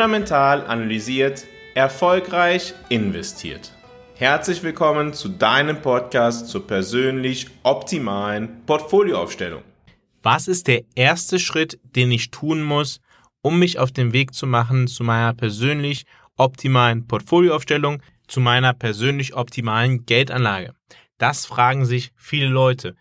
fundamental analysiert, erfolgreich investiert. Herzlich willkommen zu deinem Podcast zur persönlich optimalen Portfolioaufstellung. Was ist der erste Schritt, den ich tun muss, um mich auf den Weg zu machen zu meiner persönlich optimalen Portfolioaufstellung, zu meiner persönlich optimalen Geldanlage? Das fragen sich viele Leute.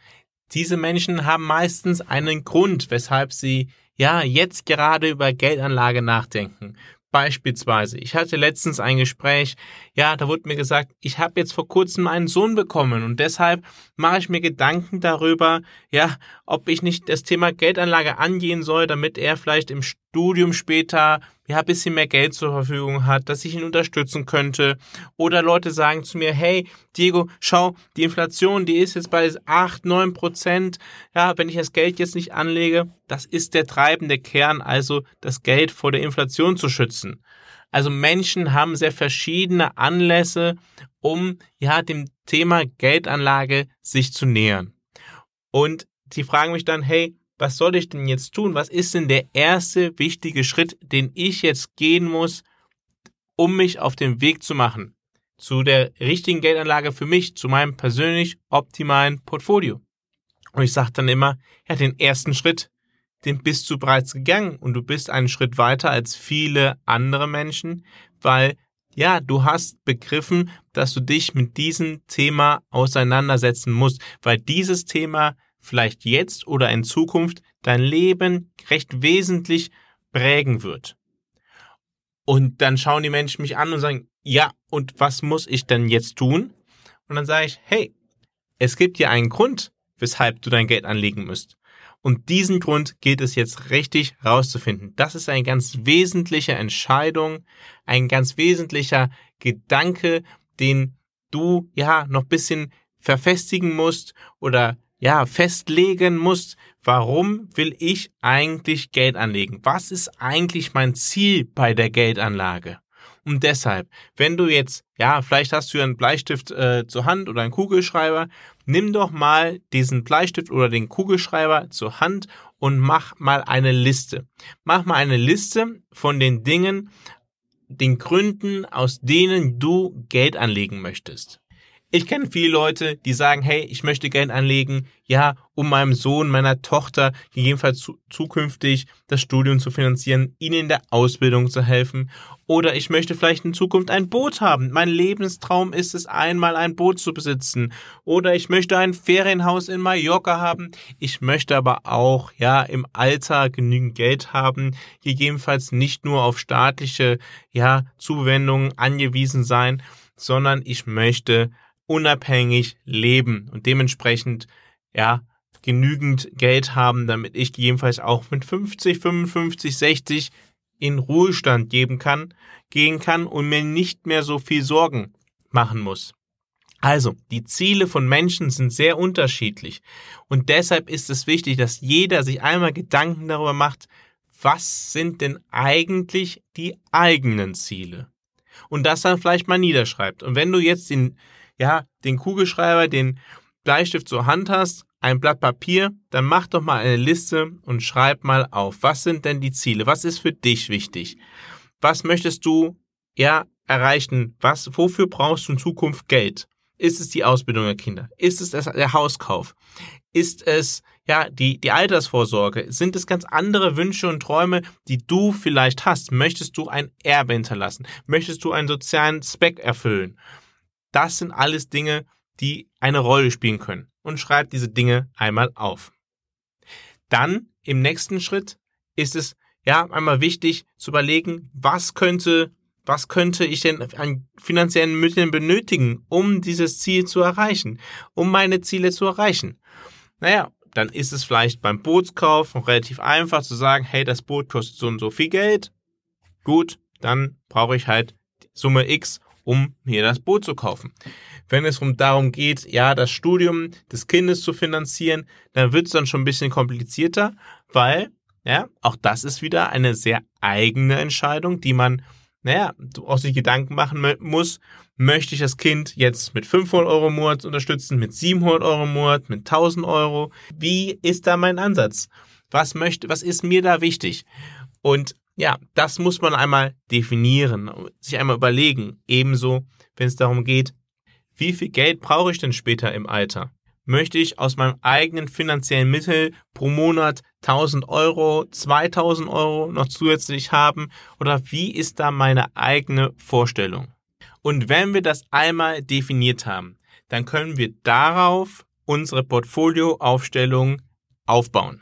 Diese Menschen haben meistens einen Grund, weshalb sie ja jetzt gerade über Geldanlage nachdenken. Beispielsweise, ich hatte letztens ein Gespräch, ja, da wurde mir gesagt, ich habe jetzt vor kurzem einen Sohn bekommen und deshalb mache ich mir Gedanken darüber, ja, ob ich nicht das Thema Geldanlage angehen soll, damit er vielleicht im Studium später ja, ein bisschen mehr Geld zur Verfügung hat, dass ich ihn unterstützen könnte. Oder Leute sagen zu mir, hey, Diego, schau, die Inflation, die ist jetzt bei 8, 9 Prozent. Ja, wenn ich das Geld jetzt nicht anlege, das ist der treibende Kern, also das Geld vor der Inflation zu schützen. Also Menschen haben sehr verschiedene Anlässe, um ja dem Thema Geldanlage sich zu nähern. Und sie fragen mich dann, hey, was soll ich denn jetzt tun? Was ist denn der erste wichtige Schritt, den ich jetzt gehen muss, um mich auf den Weg zu machen zu der richtigen Geldanlage für mich, zu meinem persönlich optimalen Portfolio? Und ich sage dann immer, ja, den ersten Schritt, den bist du bereits gegangen und du bist einen Schritt weiter als viele andere Menschen, weil ja, du hast begriffen, dass du dich mit diesem Thema auseinandersetzen musst, weil dieses Thema vielleicht jetzt oder in Zukunft dein Leben recht wesentlich prägen wird. Und dann schauen die Menschen mich an und sagen, ja, und was muss ich denn jetzt tun? Und dann sage ich, hey, es gibt ja einen Grund, weshalb du dein Geld anlegen musst. Und diesen Grund gilt es jetzt richtig rauszufinden. Das ist eine ganz wesentliche Entscheidung, ein ganz wesentlicher Gedanke, den du ja noch bisschen verfestigen musst oder ja, festlegen musst, warum will ich eigentlich Geld anlegen? Was ist eigentlich mein Ziel bei der Geldanlage? Und deshalb, wenn du jetzt, ja, vielleicht hast du einen Bleistift äh, zur Hand oder einen Kugelschreiber, nimm doch mal diesen Bleistift oder den Kugelschreiber zur Hand und mach mal eine Liste. Mach mal eine Liste von den Dingen, den Gründen, aus denen du Geld anlegen möchtest. Ich kenne viele Leute, die sagen, hey, ich möchte Geld anlegen, ja, um meinem Sohn, meiner Tochter gegebenenfalls zu, zukünftig das Studium zu finanzieren, ihnen in der Ausbildung zu helfen. Oder ich möchte vielleicht in Zukunft ein Boot haben. Mein Lebenstraum ist es, einmal ein Boot zu besitzen. Oder ich möchte ein Ferienhaus in Mallorca haben. Ich möchte aber auch, ja, im Alter genügend Geld haben, gegebenenfalls nicht nur auf staatliche, ja, Zuwendungen angewiesen sein, sondern ich möchte unabhängig leben und dementsprechend, ja, genügend Geld haben, damit ich jedenfalls auch mit 50, 55, 60 in Ruhestand geben kann, gehen kann und mir nicht mehr so viel Sorgen machen muss. Also, die Ziele von Menschen sind sehr unterschiedlich und deshalb ist es wichtig, dass jeder sich einmal Gedanken darüber macht, was sind denn eigentlich die eigenen Ziele? Und das dann vielleicht mal niederschreibt. Und wenn du jetzt den ja, den Kugelschreiber, den Bleistift zur Hand hast, ein Blatt Papier, dann mach doch mal eine Liste und schreib mal auf. Was sind denn die Ziele? Was ist für dich wichtig? Was möchtest du ja erreichen? Was, wofür brauchst du in Zukunft Geld? Ist es die Ausbildung der Kinder? Ist es der Hauskauf? Ist es ja die, die Altersvorsorge? Sind es ganz andere Wünsche und Träume, die du vielleicht hast? Möchtest du ein Erbe hinterlassen? Möchtest du einen sozialen Zweck erfüllen? Das sind alles Dinge, die eine Rolle spielen können. Und schreib diese Dinge einmal auf. Dann im nächsten Schritt ist es ja einmal wichtig zu überlegen, was könnte, was könnte ich denn an finanziellen Mitteln benötigen, um dieses Ziel zu erreichen, um meine Ziele zu erreichen. Naja, dann ist es vielleicht beim Bootskauf relativ einfach zu sagen, hey, das Boot kostet so und so viel Geld. Gut, dann brauche ich halt Summe X, um mir das Boot zu kaufen. Wenn es darum geht, ja, das Studium des Kindes zu finanzieren, dann wird es dann schon ein bisschen komplizierter, weil, ja, auch das ist wieder eine sehr eigene Entscheidung, die man, naja, auch sich Gedanken machen muss. Möchte ich das Kind jetzt mit 500 Euro im Monat unterstützen, mit 700 Euro im Monat, mit 1000 Euro? Wie ist da mein Ansatz? Was möchte, was ist mir da wichtig? Und ja, das muss man einmal definieren, sich einmal überlegen. Ebenso, wenn es darum geht, wie viel Geld brauche ich denn später im Alter? Möchte ich aus meinem eigenen finanziellen Mittel pro Monat 1000 Euro, 2000 Euro noch zusätzlich haben? Oder wie ist da meine eigene Vorstellung? Und wenn wir das einmal definiert haben, dann können wir darauf unsere Portfolioaufstellung aufbauen.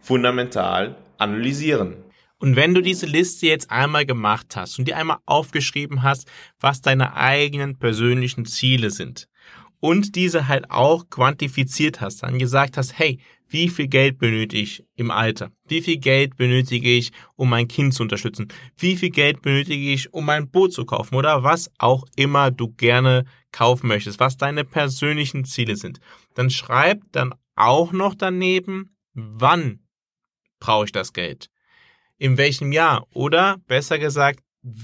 fundamental analysieren. Und wenn du diese Liste jetzt einmal gemacht hast und dir einmal aufgeschrieben hast, was deine eigenen persönlichen Ziele sind und diese halt auch quantifiziert hast, dann gesagt hast, hey, wie viel Geld benötige ich im Alter? Wie viel Geld benötige ich, um mein Kind zu unterstützen? Wie viel Geld benötige ich, um ein Boot zu kaufen? Oder was auch immer du gerne kaufen möchtest, was deine persönlichen Ziele sind. Dann schreib dann auch noch daneben, wann brauche ich das Geld? In welchem Jahr? Oder besser gesagt,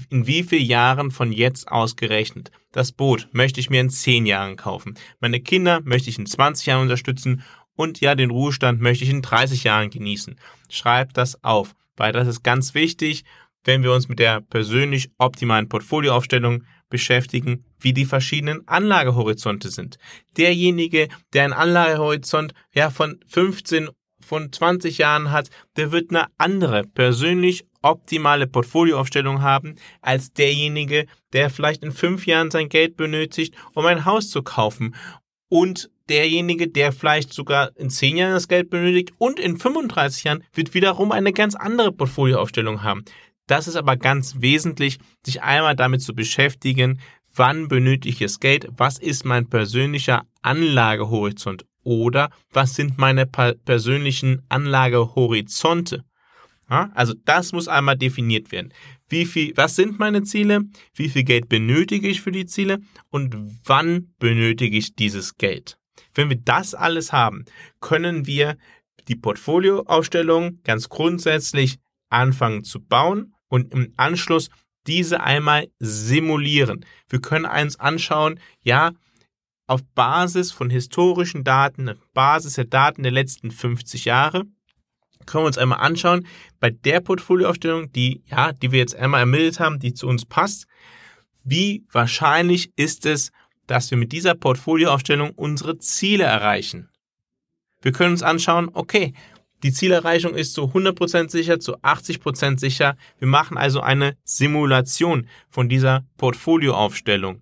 in wie vielen Jahren von jetzt ausgerechnet? Das Boot möchte ich mir in 10 Jahren kaufen. Meine Kinder möchte ich in 20 Jahren unterstützen und ja, den Ruhestand möchte ich in 30 Jahren genießen. Schreib das auf, weil das ist ganz wichtig, wenn wir uns mit der persönlich optimalen Portfolioaufstellung beschäftigen, wie die verschiedenen Anlagehorizonte sind. Derjenige, der einen Anlagehorizont ja, von 15 von 20 Jahren hat, der wird eine andere, persönlich optimale Portfolioaufstellung haben, als derjenige, der vielleicht in fünf Jahren sein Geld benötigt, um ein Haus zu kaufen. Und derjenige, der vielleicht sogar in zehn Jahren das Geld benötigt und in 35 Jahren wird wiederum eine ganz andere Portfolioaufstellung haben. Das ist aber ganz wesentlich, sich einmal damit zu beschäftigen, wann benötige ich das Geld, was ist mein persönlicher Anlagehorizont oder was sind meine persönlichen Anlagehorizonte. Ja, also das muss einmal definiert werden. Wie viel, was sind meine Ziele? Wie viel Geld benötige ich für die Ziele? Und wann benötige ich dieses Geld? Wenn wir das alles haben, können wir die Portfolioaufstellung ganz grundsätzlich anfangen zu bauen und im Anschluss diese einmal simulieren. Wir können eins anschauen, ja, auf Basis von historischen Daten, auf Basis der Daten der letzten 50 Jahre, können wir uns einmal anschauen, bei der Portfolioaufstellung, die, ja, die wir jetzt einmal ermittelt haben, die zu uns passt, wie wahrscheinlich ist es, dass wir mit dieser Portfolioaufstellung unsere Ziele erreichen. Wir können uns anschauen, okay, die Zielerreichung ist zu 100% sicher, zu 80% sicher. Wir machen also eine Simulation von dieser Portfolioaufstellung.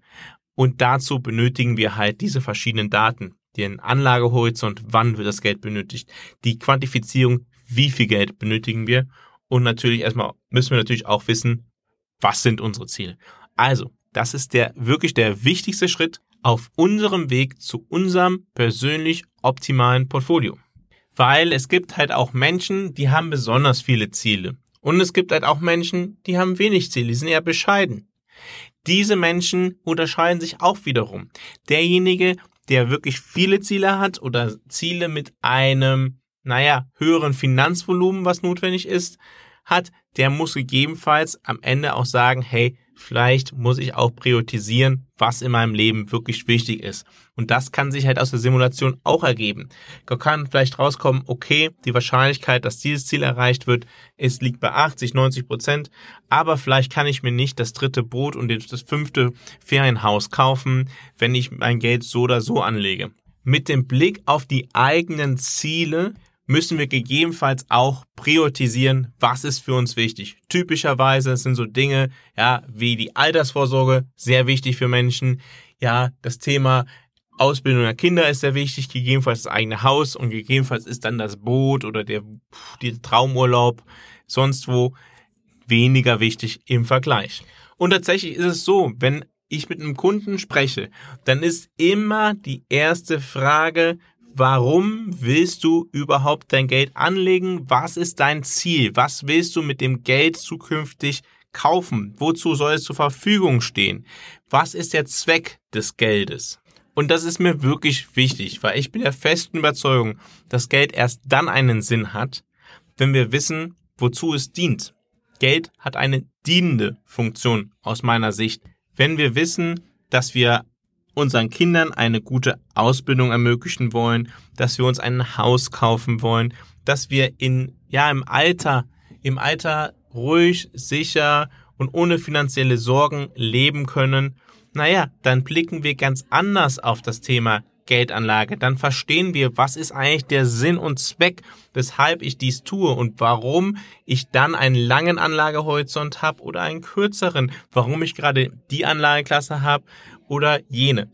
Und dazu benötigen wir halt diese verschiedenen Daten. Den Anlagehorizont, wann wird das Geld benötigt, die Quantifizierung, wie viel Geld benötigen wir und natürlich erstmal müssen wir natürlich auch wissen, was sind unsere Ziele. Also, das ist der wirklich der wichtigste Schritt auf unserem Weg zu unserem persönlich optimalen Portfolio. Weil es gibt halt auch Menschen, die haben besonders viele Ziele. Und es gibt halt auch Menschen, die haben wenig Ziele, die sind eher bescheiden. Diese Menschen unterscheiden sich auch wiederum. Derjenige, der wirklich viele Ziele hat oder Ziele mit einem, naja, höheren Finanzvolumen, was notwendig ist, hat, der muss gegebenenfalls am Ende auch sagen, hey, vielleicht muss ich auch priorisieren, was in meinem Leben wirklich wichtig ist. Und das kann sich halt aus der Simulation auch ergeben. Da kann vielleicht rauskommen, okay, die Wahrscheinlichkeit, dass dieses Ziel erreicht wird, ist, liegt bei 80, 90 Prozent. Aber vielleicht kann ich mir nicht das dritte Boot und das fünfte Ferienhaus kaufen, wenn ich mein Geld so oder so anlege. Mit dem Blick auf die eigenen Ziele müssen wir gegebenenfalls auch priorisieren, was ist für uns wichtig. Typischerweise sind so Dinge, ja, wie die Altersvorsorge sehr wichtig für Menschen. Ja, das Thema Ausbildung der Kinder ist sehr wichtig, gegebenenfalls das eigene Haus und gegebenenfalls ist dann das Boot oder der, der Traumurlaub sonst wo weniger wichtig im Vergleich. Und tatsächlich ist es so, wenn ich mit einem Kunden spreche, dann ist immer die erste Frage, warum willst du überhaupt dein Geld anlegen? Was ist dein Ziel? Was willst du mit dem Geld zukünftig kaufen? Wozu soll es zur Verfügung stehen? Was ist der Zweck des Geldes? Und das ist mir wirklich wichtig, weil ich bin der festen Überzeugung, dass Geld erst dann einen Sinn hat, wenn wir wissen, wozu es dient. Geld hat eine dienende Funktion aus meiner Sicht. Wenn wir wissen, dass wir unseren Kindern eine gute Ausbildung ermöglichen wollen, dass wir uns ein Haus kaufen wollen, dass wir in, ja, im Alter, im Alter ruhig, sicher und ohne finanzielle Sorgen leben können, naja, dann blicken wir ganz anders auf das Thema Geldanlage. Dann verstehen wir, was ist eigentlich der Sinn und Zweck, weshalb ich dies tue und warum ich dann einen langen Anlagehorizont habe oder einen kürzeren, warum ich gerade die Anlageklasse habe oder jene.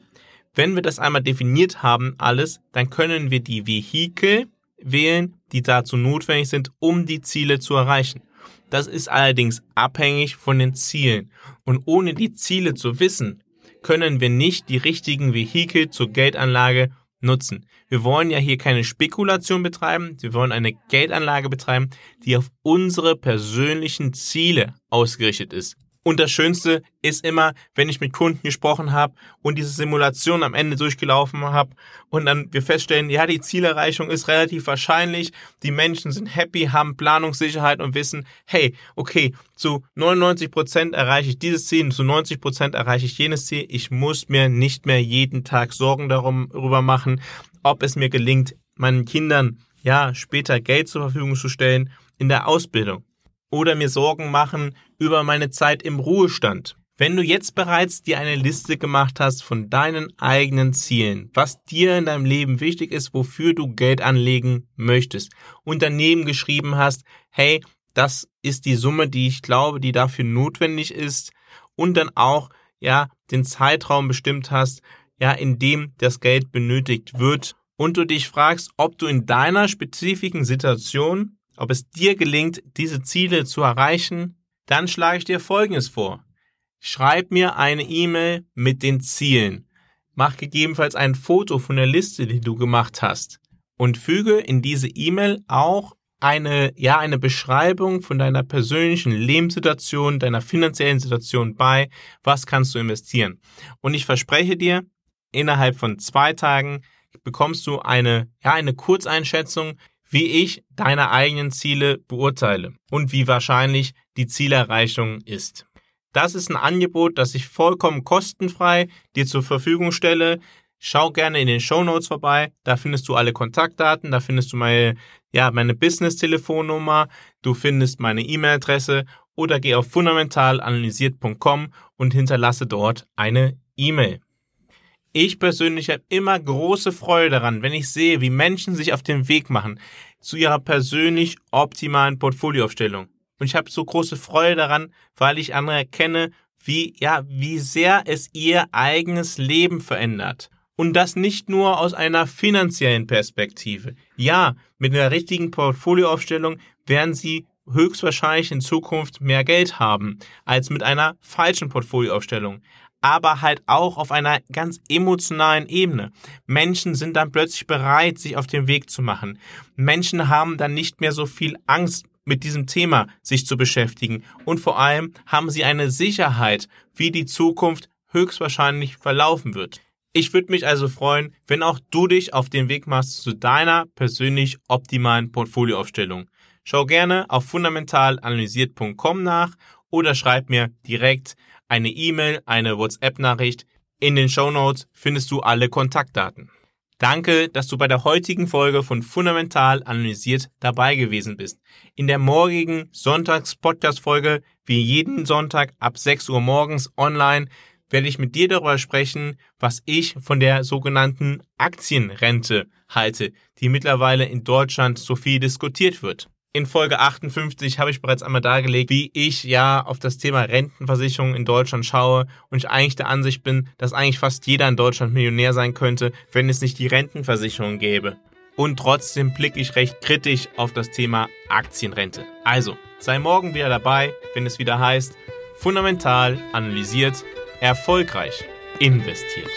Wenn wir das einmal definiert haben, alles, dann können wir die Vehikel wählen, die dazu notwendig sind, um die Ziele zu erreichen. Das ist allerdings abhängig von den Zielen. Und ohne die Ziele zu wissen, können wir nicht die richtigen Vehikel zur Geldanlage nutzen. Wir wollen ja hier keine Spekulation betreiben, wir wollen eine Geldanlage betreiben, die auf unsere persönlichen Ziele ausgerichtet ist. Und das Schönste ist immer, wenn ich mit Kunden gesprochen habe und diese Simulation am Ende durchgelaufen habe und dann wir feststellen, ja, die Zielerreichung ist relativ wahrscheinlich, die Menschen sind happy, haben Planungssicherheit und wissen, hey, okay, zu 99 Prozent erreiche ich dieses Ziel, zu 90 Prozent erreiche ich jenes Ziel. Ich muss mir nicht mehr jeden Tag Sorgen darum, darüber machen, ob es mir gelingt, meinen Kindern ja später Geld zur Verfügung zu stellen in der Ausbildung oder mir Sorgen machen über meine Zeit im Ruhestand. Wenn du jetzt bereits dir eine Liste gemacht hast von deinen eigenen Zielen, was dir in deinem Leben wichtig ist, wofür du Geld anlegen möchtest und daneben geschrieben hast, hey, das ist die Summe, die ich glaube, die dafür notwendig ist und dann auch, ja, den Zeitraum bestimmt hast, ja, in dem das Geld benötigt wird und du dich fragst, ob du in deiner spezifischen Situation ob es dir gelingt, diese Ziele zu erreichen, dann schlage ich dir Folgendes vor. Schreib mir eine E-Mail mit den Zielen. Mach gegebenenfalls ein Foto von der Liste, die du gemacht hast und füge in diese E-Mail auch eine, ja, eine Beschreibung von deiner persönlichen Lebenssituation, deiner finanziellen Situation bei. Was kannst du investieren? Und ich verspreche dir, innerhalb von zwei Tagen bekommst du eine, ja, eine Kurzeinschätzung, wie ich deine eigenen Ziele beurteile und wie wahrscheinlich die Zielerreichung ist. Das ist ein Angebot, das ich vollkommen kostenfrei dir zur Verfügung stelle. Schau gerne in den Show Notes vorbei. Da findest du alle Kontaktdaten, da findest du meine, ja, meine Business-Telefonnummer, du findest meine E-Mail-Adresse oder geh auf fundamentalanalysiert.com und hinterlasse dort eine E-Mail. Ich persönlich habe immer große Freude daran, wenn ich sehe, wie Menschen sich auf den Weg machen zu ihrer persönlich optimalen Portfolioaufstellung. Und ich habe so große Freude daran, weil ich andere erkenne, wie, ja, wie sehr es ihr eigenes Leben verändert. Und das nicht nur aus einer finanziellen Perspektive. Ja, mit einer richtigen Portfolioaufstellung werden sie höchstwahrscheinlich in Zukunft mehr Geld haben als mit einer falschen Portfolioaufstellung aber halt auch auf einer ganz emotionalen Ebene. Menschen sind dann plötzlich bereit, sich auf den Weg zu machen. Menschen haben dann nicht mehr so viel Angst, mit diesem Thema sich zu beschäftigen. Und vor allem haben sie eine Sicherheit, wie die Zukunft höchstwahrscheinlich verlaufen wird. Ich würde mich also freuen, wenn auch du dich auf den Weg machst zu deiner persönlich optimalen Portfolioaufstellung. Schau gerne auf fundamentalanalysiert.com nach oder schreib mir direkt eine E-Mail, eine WhatsApp-Nachricht. In den Show Notes findest du alle Kontaktdaten. Danke, dass du bei der heutigen Folge von Fundamental Analysiert dabei gewesen bist. In der morgigen Sonntags-Podcast-Folge, wie jeden Sonntag ab 6 Uhr morgens online, werde ich mit dir darüber sprechen, was ich von der sogenannten Aktienrente halte, die mittlerweile in Deutschland so viel diskutiert wird. In Folge 58 habe ich bereits einmal dargelegt, wie ich ja auf das Thema Rentenversicherung in Deutschland schaue und ich eigentlich der Ansicht bin, dass eigentlich fast jeder in Deutschland Millionär sein könnte, wenn es nicht die Rentenversicherung gäbe. Und trotzdem blicke ich recht kritisch auf das Thema Aktienrente. Also, sei morgen wieder dabei, wenn es wieder heißt, fundamental analysiert erfolgreich investiert.